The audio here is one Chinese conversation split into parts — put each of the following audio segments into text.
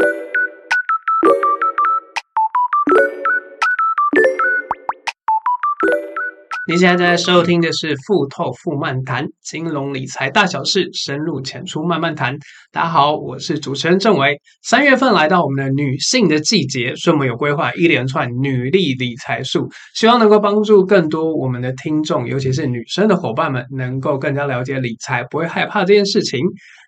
thank you 你现在在收听的是富透富漫谈金融理财大小事，深入浅出慢慢谈。大家好，我是主持人郑维。三月份来到我们的女性的季节，所以我们有规划一连串女力理财术，希望能够帮助更多我们的听众，尤其是女生的伙伴们，能够更加了解理财，不会害怕这件事情。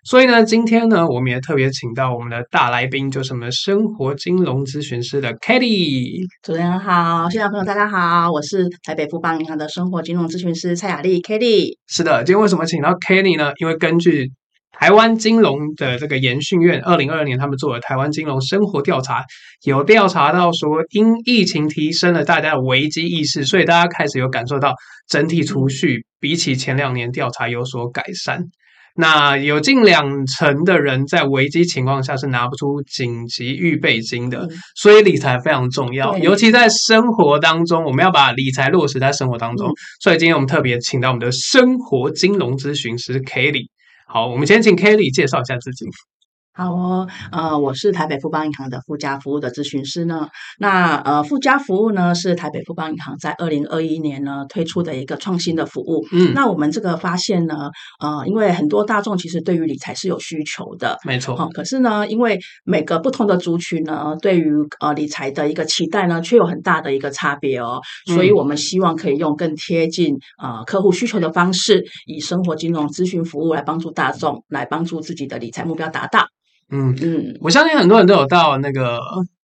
所以呢，今天呢，我们也特别请到我们的大来宾，就是我们生活金融咨询师的 Kelly。主持人好，现场朋友大家好，我是台北富邦银行的生活金融咨询师蔡雅丽 Kelly。是的，今天为什么请到 Kelly 呢？因为根据台湾金融的这个研讯院二零二二年他们做的台湾金融生活调查，有调查到说，因疫情提升了大家的危机意识，所以大家开始有感受到整体储蓄比起前两年调查有所改善。那有近两成的人在危机情况下是拿不出紧急预备金的，所以理财非常重要，尤其在生活当中，我们要把理财落实在生活当中。所以今天我们特别请到我们的生活金融咨询师 Kelly。好，我们先请 Kelly 介绍一下自己。好哦，呃，我是台北富邦银行的附加服务的咨询师呢。那呃，附加服务呢是台北富邦银行在二零二一年呢推出的一个创新的服务。嗯，那我们这个发现呢，呃，因为很多大众其实对于理财是有需求的，没错。好，可是呢，因为每个不同的族群呢，对于呃理财的一个期待呢，却有很大的一个差别哦。所以我们希望可以用更贴近呃客户需求的方式，以生活金融咨询服务来帮助大众，来帮助自己的理财目标达到。嗯嗯，我相信很多人都有到那个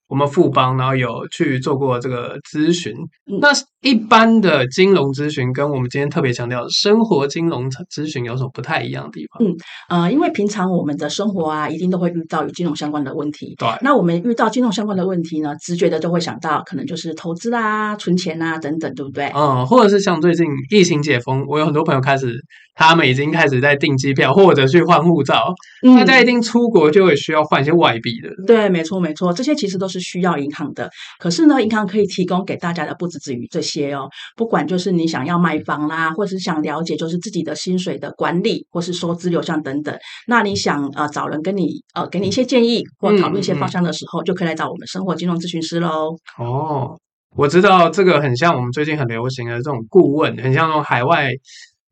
我们富邦，然后有去做过这个咨询。那一般的金融咨询跟我们今天特别强调的生活金融咨询有什么不太一样的地方？嗯呃，因为平常我们的生活啊，一定都会遇到与金融相关的问题。对，那我们遇到金融相关的问题呢，直觉的就会想到可能就是投资啊、存钱啊等等，对不对？嗯，或者是像最近疫情解封，我有很多朋友开始。他们已经开始在订机票，或者去换护照。大家一定出国就会需要换一些外币的。对，没错，没错，这些其实都是需要银行的。可是呢，银行可以提供给大家的不止止于这些哦。不管就是你想要买房啦，或是想了解就是自己的薪水的管理，或是收支流向等等。那你想呃找人跟你呃给你一些建议或讨论一些方向的时候，嗯嗯、就可以来找我们生活金融咨询师喽。哦，我知道这个很像我们最近很流行的这种顾问，很像那种海外。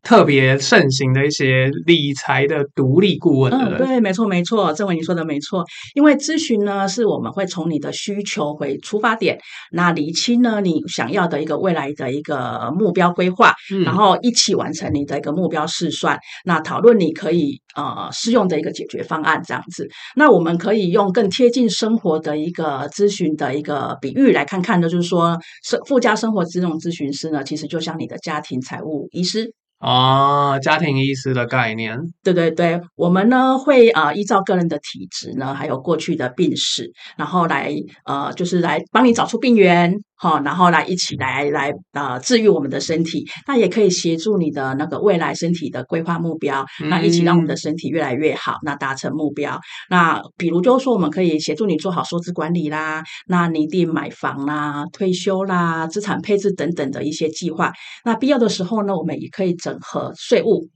特别盛行的一些理财的独立顾问的人，嗯，对，没错，没错，正伟你说的没错。因为咨询呢，是我们会从你的需求为出发点，那厘清呢你想要的一个未来的一个目标规划，嗯，然后一起完成你的一个目标试算，那讨论你可以呃适用的一个解决方案这样子。那我们可以用更贴近生活的一个咨询的一个比喻来看看呢，就是说，生附加生活这种咨询师呢，其实就像你的家庭财务医师。哦，家庭医师的概念，对对对，我们呢会呃依照个人的体质呢，还有过去的病史，然后来呃就是来帮你找出病源。好，然后来一起来来呃治愈我们的身体，那也可以协助你的那个未来身体的规划目标，那一起让我们的身体越来越好，那达成目标。那比如就是说，我们可以协助你做好收支管理啦，那拟定买房啦、退休啦、资产配置等等的一些计划。那必要的时候呢，我们也可以整合税务，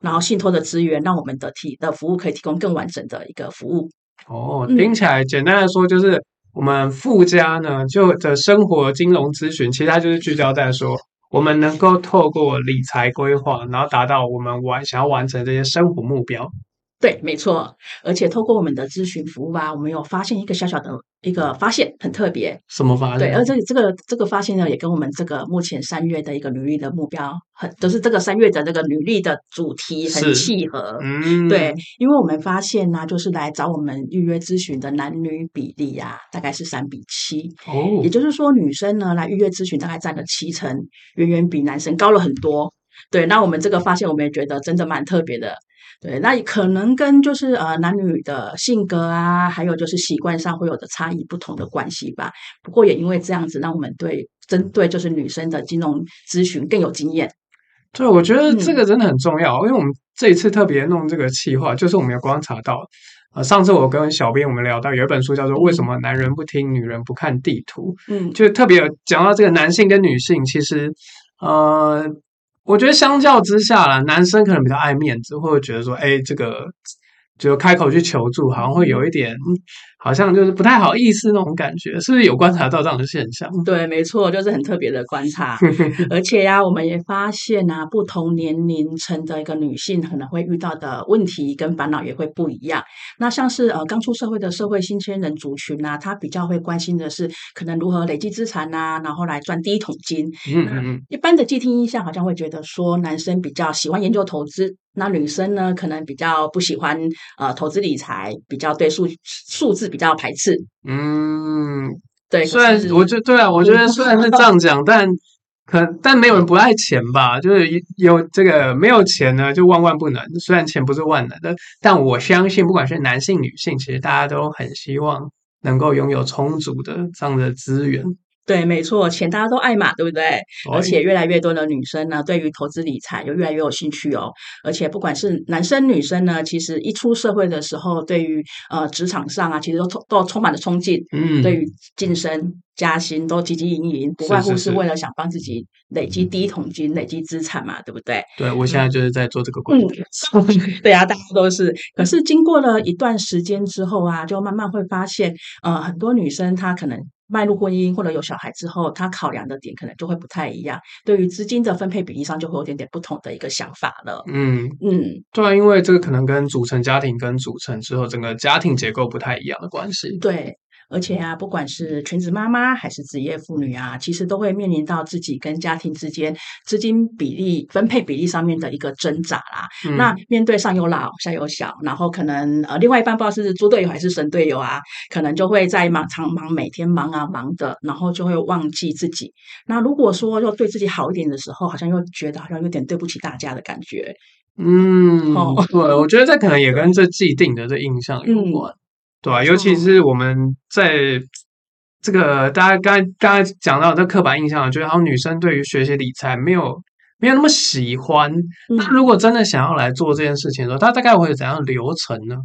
然后信托的资源，让我们的提的服务可以提供更完整的一个服务。哦，听起来简单的说就是。我们附加呢，就的生活金融咨询，其实它就是聚焦在说，我们能够透过理财规划，然后达到我们完想要完成这些生活目标。对，没错，而且透过我们的咨询服务啊，我们有发现一个小小的一个发现，很特别。什么发现？对，而这这个这个发现呢，也跟我们这个目前三月的一个履历的目标很，都、就是这个三月的这个履历的主题很契合。嗯，对，因为我们发现呢、啊，就是来找我们预约咨询的男女比例啊，大概是三比七。哦，也就是说，女生呢来预约咨询大概占了七成，远远比男生高了很多。对，那我们这个发现，我们也觉得真的蛮特别的。对，那可能跟就是呃男女的性格啊，还有就是习惯上会有的差异不同的关系吧。不过也因为这样子，让我们对针对就是女生的金融咨询更有经验。对，我觉得这个真的很重要，嗯、因为我们这一次特别弄这个企划，就是我们有观察到，呃，上次我跟小编我们聊到有一本书叫做《为什么男人不听女人不看地图》，嗯，就特别有讲到这个男性跟女性其实呃。我觉得相较之下啦，男生可能比较爱面子，或者觉得说，哎，这个就开口去求助，好像会有一点好像就是不太好意思那种感觉，是不是有观察到这样的现象？对，没错，就是很特别的观察。而且呀、啊，我们也发现啊，不同年龄层的一个女性可能会遇到的问题跟烦恼也会不一样。那像是呃刚出社会的社会新鲜人族群啊，她比较会关心的是可能如何累积资产啊，然后来赚第一桶金。嗯嗯嗯。一般的既听印象好像会觉得说，男生比较喜欢研究投资。那女生呢，可能比较不喜欢呃投资理财，比较对数数字比较排斥。嗯，对。虽然我觉得对啊，我觉得虽然是这样讲，但 可但没有人不爱钱吧？就是有这个没有钱呢，就万万不能。虽然钱不是万能的，但我相信，不管是男性女性，其实大家都很希望能够拥有充足的这样的资源。对，没错，钱大家都爱嘛，对不对？对。而且越来越多的女生呢，对于投资理财又越来越有兴趣哦。而且不管是男生女生呢，其实一出社会的时候，对于呃职场上啊，其实都充都充满了冲劲。嗯。对于晋升加薪都汲汲营营，不外乎是为了想帮自己累积第一桶金，累积资产嘛，对不对？对，我现在就是在做这个工作。嗯。对啊，大家都是。可是经过了一段时间之后啊，就慢慢会发现，呃，很多女生她可能。迈入婚姻或者有小孩之后，他考量的点可能就会不太一样，对于资金的分配比例上就会有点点不同的一个想法了。嗯嗯，对啊，因为这个可能跟组成家庭跟组成之后整个家庭结构不太一样的关系。对。而且啊，不管是全职妈妈还是职业妇女啊，其实都会面临到自己跟家庭之间资金比例分配比例上面的一个挣扎啦。嗯、那面对上有老下有小，然后可能呃，另外一半不知道是猪队友还是神队友啊，可能就会在忙常忙，每天忙啊忙的，然后就会忘记自己。那如果说要对自己好一点的时候，好像又觉得好像有点对不起大家的感觉。嗯，哦、对，我觉得这可能也跟这既定的这印象有关。嗯对啊，尤其是我们在这个大家刚才刚才讲到的这刻板印象，觉得好像女生对于学习理财没有没有那么喜欢。那如果真的想要来做这件事情的时候，她大概会有怎样的流程呢？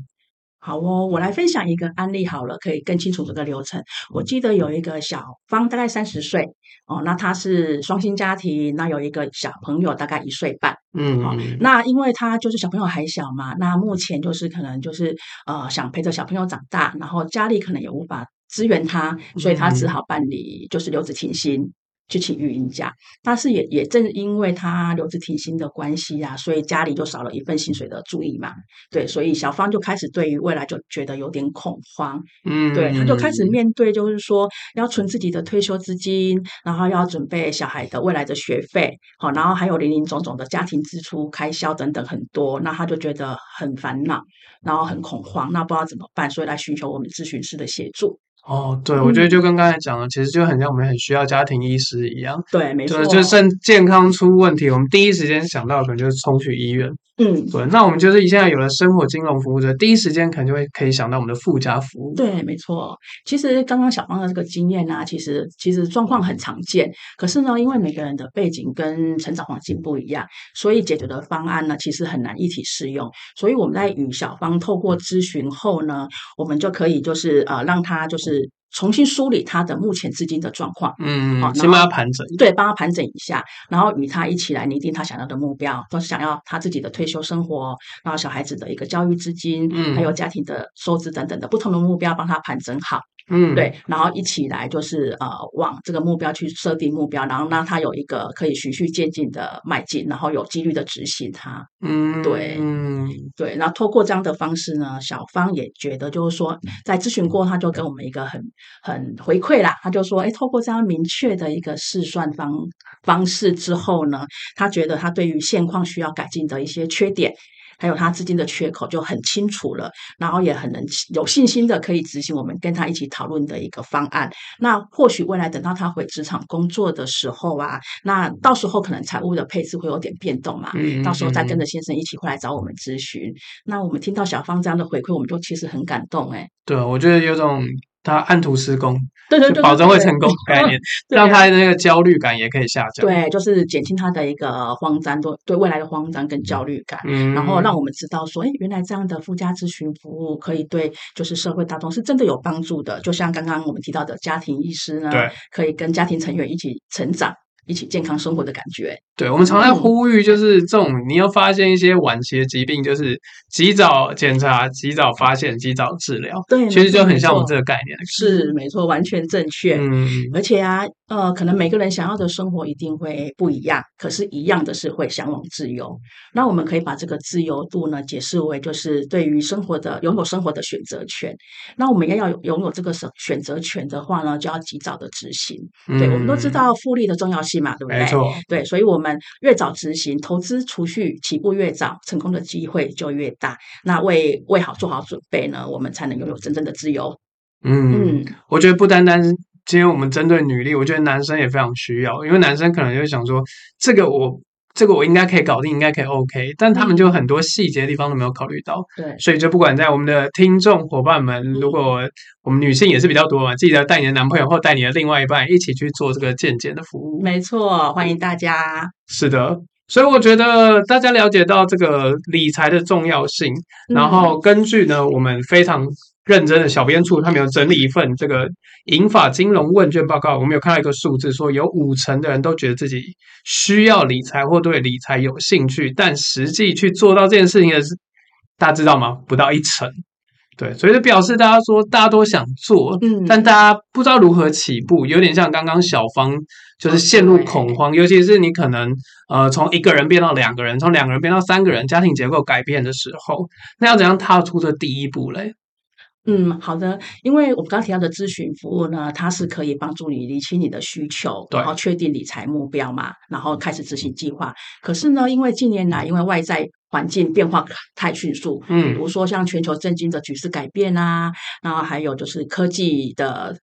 好哦，我来分享一个案例好了，可以更清楚这个流程。我记得有一个小芳，大概三十岁哦，那她是双薪家庭，那有一个小朋友大概一岁半，嗯，好，那因为她就是小朋友还小嘛，那目前就是可能就是呃想陪着小朋友长大，然后家里可能也无法支援他，所以他只好办理就是留职停薪。去请育婴假，但是也也正因为他留职停薪的关系呀、啊，所以家里就少了一份薪水的注意嘛。对，所以小芳就开始对于未来就觉得有点恐慌。嗯，对，他就开始面对，就是说要存自己的退休资金，然后要准备小孩的未来的学费，好，然后还有林林总总的家庭支出开销等等很多，那他就觉得很烦恼，然后很恐慌，那不知道怎么办，所以来寻求我们咨询师的协助。哦，对，我觉得就跟刚才讲的，嗯、其实就很像我们很需要家庭医师一样。对，没错。就是健康出问题，我们第一时间想到可能就是冲去医院。嗯，对。那我们就是现在有了生活金融服务的，第一时间可能就会可以想到我们的附加服务。对，没错。其实刚刚小芳的这个经验呢、啊，其实其实状况很常见。可是呢，因为每个人的背景跟成长环境不一样，所以解决的方案呢，其实很难一体适用。所以我们在与小芳透过咨询后呢，我们就可以就是呃，让他就是。重新梳理他的目前资金的状况，嗯，好，先帮他盘整，对，帮他盘整一下，然后与他一起来拟定他想要的目标，都是想要他自己的退休生活，然后小孩子的一个教育资金，嗯，还有家庭的收支等等的不同的目标，帮他盘整好。嗯，对，然后一起来就是呃，往这个目标去设定目标，然后让他有一个可以循序渐进的迈进，然后有纪律的执行它。嗯，对，嗯，对，然后透过这样的方式呢，小芳也觉得就是说，在咨询过，他就给我们一个很很回馈啦，他就说，哎，透过这样明确的一个试算方方式之后呢，他觉得他对于现况需要改进的一些缺点。还有他资金的缺口就很清楚了，然后也很能有信心的可以执行我们跟他一起讨论的一个方案。那或许未来等到他回职场工作的时候啊，那到时候可能财务的配置会有点变动嘛，嗯，到时候再跟着先生一起会来找我们咨询。那我们听到小芳这样的回馈，我们就其实很感动哎。对，我觉得有种。他按图施工，对对对，保证会成功的概念，让他的那个焦虑感也可以下降。对，就是减轻他的一个慌张，对对未来的慌张跟焦虑感。嗯，然后让我们知道说，哎，原来这样的附加咨询服务可以对就是社会大众是真的有帮助的。就像刚刚我们提到的家庭医师呢，对，可以跟家庭成员一起成长。一起健康生活的感觉。对，我们常在呼吁，就是这种你要发现一些晚期的疾病，就是及早检查、及早发现、及早治疗。对，其实就很像我们这个概念。是没错，完全正确。嗯，而且啊，呃，可能每个人想要的生活一定会不一样，可是，一样的是会向往自由。那我们可以把这个自由度呢，解释为就是对于生活的拥有生活的选择权。那我们要要拥有这个选选择权的话呢，就要及早的执行。嗯、对，我们都知道复利的重要性嘛，对不对？没错。对，所以我们越早执行投资储蓄起步越早，成功的机会就越大。那为为好做好准备呢，我们才能拥有真正的自由。嗯，嗯，我觉得不单单今天我们针对女力，我觉得男生也非常需要，因为男生可能就会想说，这个我。这个我应该可以搞定，应该可以 OK，但他们就很多细节的地方都没有考虑到。对，所以就不管在我们的听众伙伴们，如果我们女性也是比较多嘛，记得带你的男朋友或带你的另外一半一起去做这个健检的服务。没错，欢迎大家。是的，所以我觉得大家了解到这个理财的重要性，然后根据呢，我们非常。认真的小编处，他们有整理一份这个银发金融问卷报告。我们有看到一个数字，说有五成的人都觉得自己需要理财或对理财有兴趣，但实际去做到这件事情的是，大家知道吗？不到一成。对，所以就表示大家说大家都想做，嗯，但大家不知道如何起步，有点像刚刚小方就是陷入恐慌，尤其是你可能呃从一个人变到两个人，从两个人变到三个人，家庭结构改变的时候，那要怎样踏出这第一步嘞？嗯，好的，因为我们刚刚提到的咨询服务呢，它是可以帮助你理清你的需求，然后确定理财目标嘛，然后开始执行计划。可是呢，因为近年来因为外在环境变化太迅速，嗯，比如说像全球震惊的局势改变啊，然后还有就是科技的。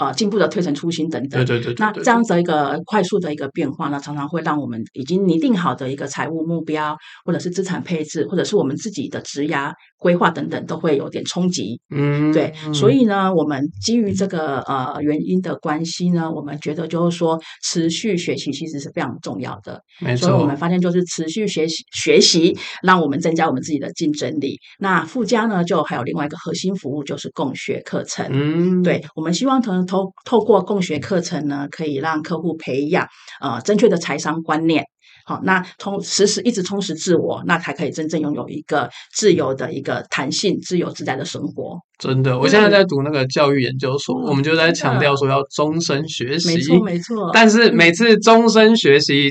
呃，进步的推陈出新等等，对对对，对，那这样子一个快速的一个变化呢，常常会让我们已经拟定好的一个财务目标，或者是资产配置，或者是我们自己的职涯规划等等，都会有点冲击。嗯，对，所以呢，我们基于这个呃原因的关系呢，我们觉得就是说，持续学习其实是非常重要的。没错，所以我们发现就是持续学习学习，让我们增加我们自己的竞争力。那附加呢，就还有另外一个核心服务，就是共学课程。嗯，对，我们希望从透透过共学课程呢，可以让客户培养呃正确的财商观念。好，那充时时一直充实自我，那才可以真正拥有一个自由的一个弹性、自由自在的生活。真的，我现在在读那个教育研究所，嗯、我们就在强调说要终身学习。没错，没错。但是每次终身学习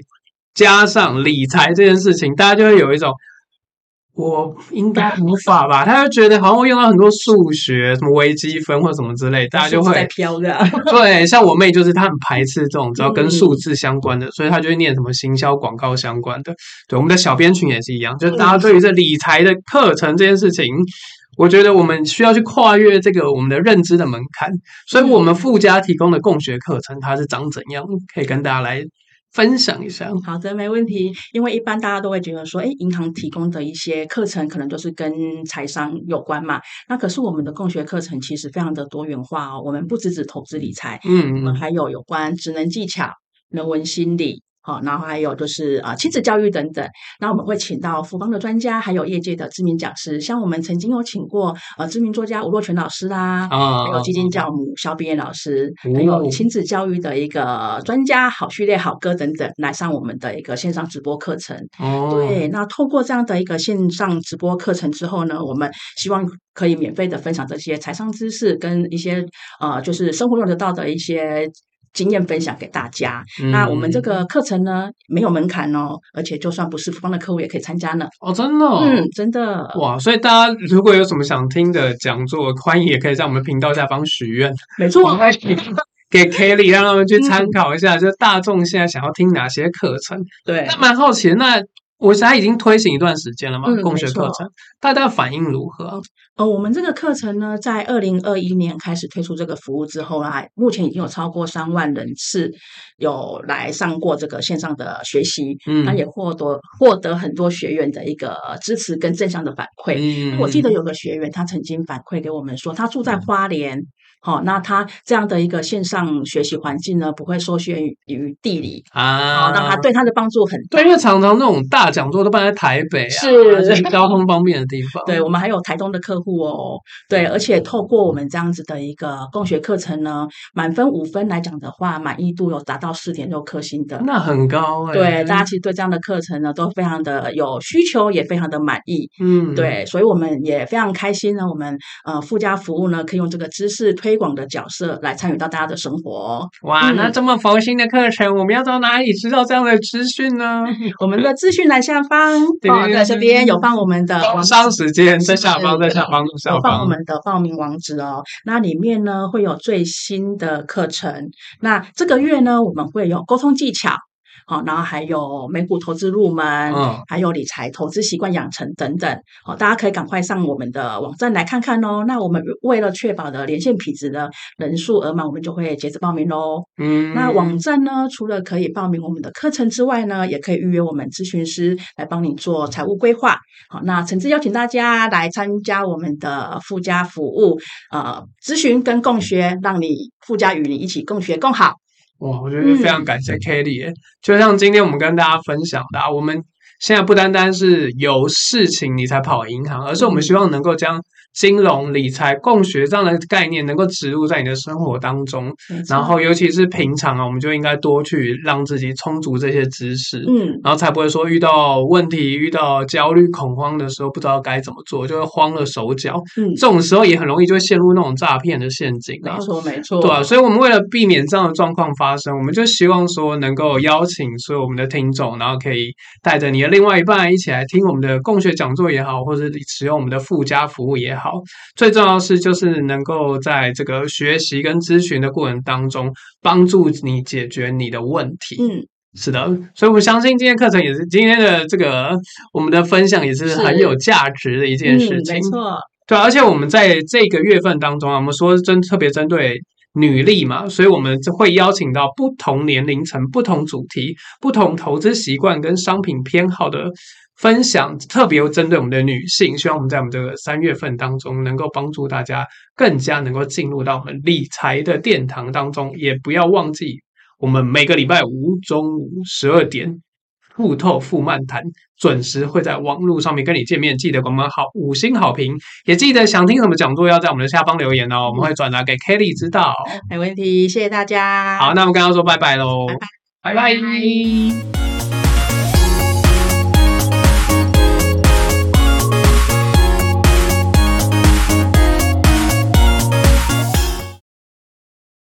加上理财这件事情，大家就会有一种。我应该无法吧？他就觉得好像会用到很多数学，什么微积分或什么之类，大家就会飘的。对，像我妹就是她很排斥这种只要跟数字相关的，嗯、所以她就会念什么行销广告相关的。对，我们的小编群也是一样，就是大家对于这理财的课程这件事情，嗯、我觉得我们需要去跨越这个我们的认知的门槛，所以我们附加提供的共学课程它是长怎样，可以跟大家来。分享一下，好的，没问题。因为一般大家都会觉得说，哎，银行提供的一些课程可能都是跟财商有关嘛。那可是我们的共学课程其实非常的多元化哦。我们不只只投资理财，嗯，我们还有有关职能技巧、人文心理。好，然后还有就是啊，亲子教育等等。那我们会请到福邦的专家，还有业界的知名讲师，像我们曾经有请过呃知名作家吴若权老师啦，啊，还有基金教母肖碧燕老师，还有亲子教育的一个专家好序列好哥等等，来上我们的一个线上直播课程。哦，对，那透过这样的一个线上直播课程之后呢，我们希望可以免费的分享这些财商知识跟一些呃，就是生活用得到的一些。经验分享给大家。嗯、那我们这个课程呢，没有门槛哦，而且就算不是福邦的客户也可以参加呢。哦，真的、哦？嗯，真的。哇，所以大家如果有什么想听的讲座，欢迎也可以在我们频道下方许愿。没错，我还给 Kelly 让他们去参考一下，嗯、就大众现在想要听哪些课程。对，那蛮好奇的那。我现在已经推行一段时间了嘛，共学课程，大家反应如何？呃，我们这个课程呢，在二零二一年开始推出这个服务之后啊，目前已经有超过三万人次有来上过这个线上的学习，嗯，他也获得获得很多学员的一个支持跟正向的反馈。嗯，我记得有个学员他曾经反馈给我们说，他住在花莲。好，那他这样的一个线上学习环境呢，不会受限于地理啊，那他对他的帮助很大。对，因为常常那种大讲座都办在台北啊，是交通方便的地方。对，我们还有台东的客户哦。对，而且透过我们这样子的一个共学课程呢，满分五分来讲的话，满意度有达到四点六颗星的，那很高哎。对，大家其实对这样的课程呢，都非常的有需求，也非常的满意。嗯，对，所以我们也非常开心呢。我们呃附加服务呢，可以用这个知识推广的角色来参与到大家的生活。哇，嗯、那这么佛心的课程，我们要到哪里知道这样的资讯呢？我们的资讯栏下方，对哦，在这边有放我们的网上时间，在下方，在下方，下方有放我们的报名网址哦。那里面呢会有最新的课程。那这个月呢，我们会有沟通技巧。好，然后还有美股投资入门，嗯，还有理财投资习惯养成等等。好，大家可以赶快上我们的网站来看看哦。那我们为了确保的连线品质的人数额满，我们就会截止报名喽。嗯，那网站呢，除了可以报名我们的课程之外呢，也可以预约我们咨询师来帮你做财务规划。好，那诚挚邀请大家来参加我们的附加服务，呃，咨询跟共学，让你附加与你一起共学更好。哇，我觉得非常感谢 Kelly，、嗯、就像今天我们跟大家分享的，我们现在不单单是有事情你才跑银行，而是我们希望能够将。金融理财共学这样的概念能够植入在你的生活当中，然后尤其是平常啊，我们就应该多去让自己充足这些知识，嗯，然后才不会说遇到问题、遇到焦虑、恐慌的时候不知道该怎么做，就会慌了手脚。嗯，这种时候也很容易就会陷入那种诈骗的陷阱啊。没错，没错，对啊，所以我们为了避免这样的状况发生，我们就希望说能够邀请所有我们的听众，然后可以带着你的另外一半一起来听我们的共学讲座也好，或者使用我们的附加服务也好。好，最重要的是就是能够在这个学习跟咨询的过程当中，帮助你解决你的问题。嗯，是的，所以我相信今天课程也是今天的这个我们的分享也是很有价值的一件事情。嗯，没错，对，而且我们在这个月份当中啊，我们说针特别针对女力嘛，所以我们会邀请到不同年龄层、不同主题、不同投资习惯跟商品偏好的。分享特别针对我们的女性，希望我们在我们这个三月份当中，能够帮助大家更加能够进入到我们理财的殿堂当中。也不要忘记，我们每个礼拜五中午十二点，富透富漫谈准时会在网络上面跟你见面。记得给我们好五星好评，也记得想听什么讲座，要在我们的下方留言哦，我们会转达给 Kelly 知道。没问题，谢谢大家。好，那我们刚刚说拜拜喽，拜拜，拜拜。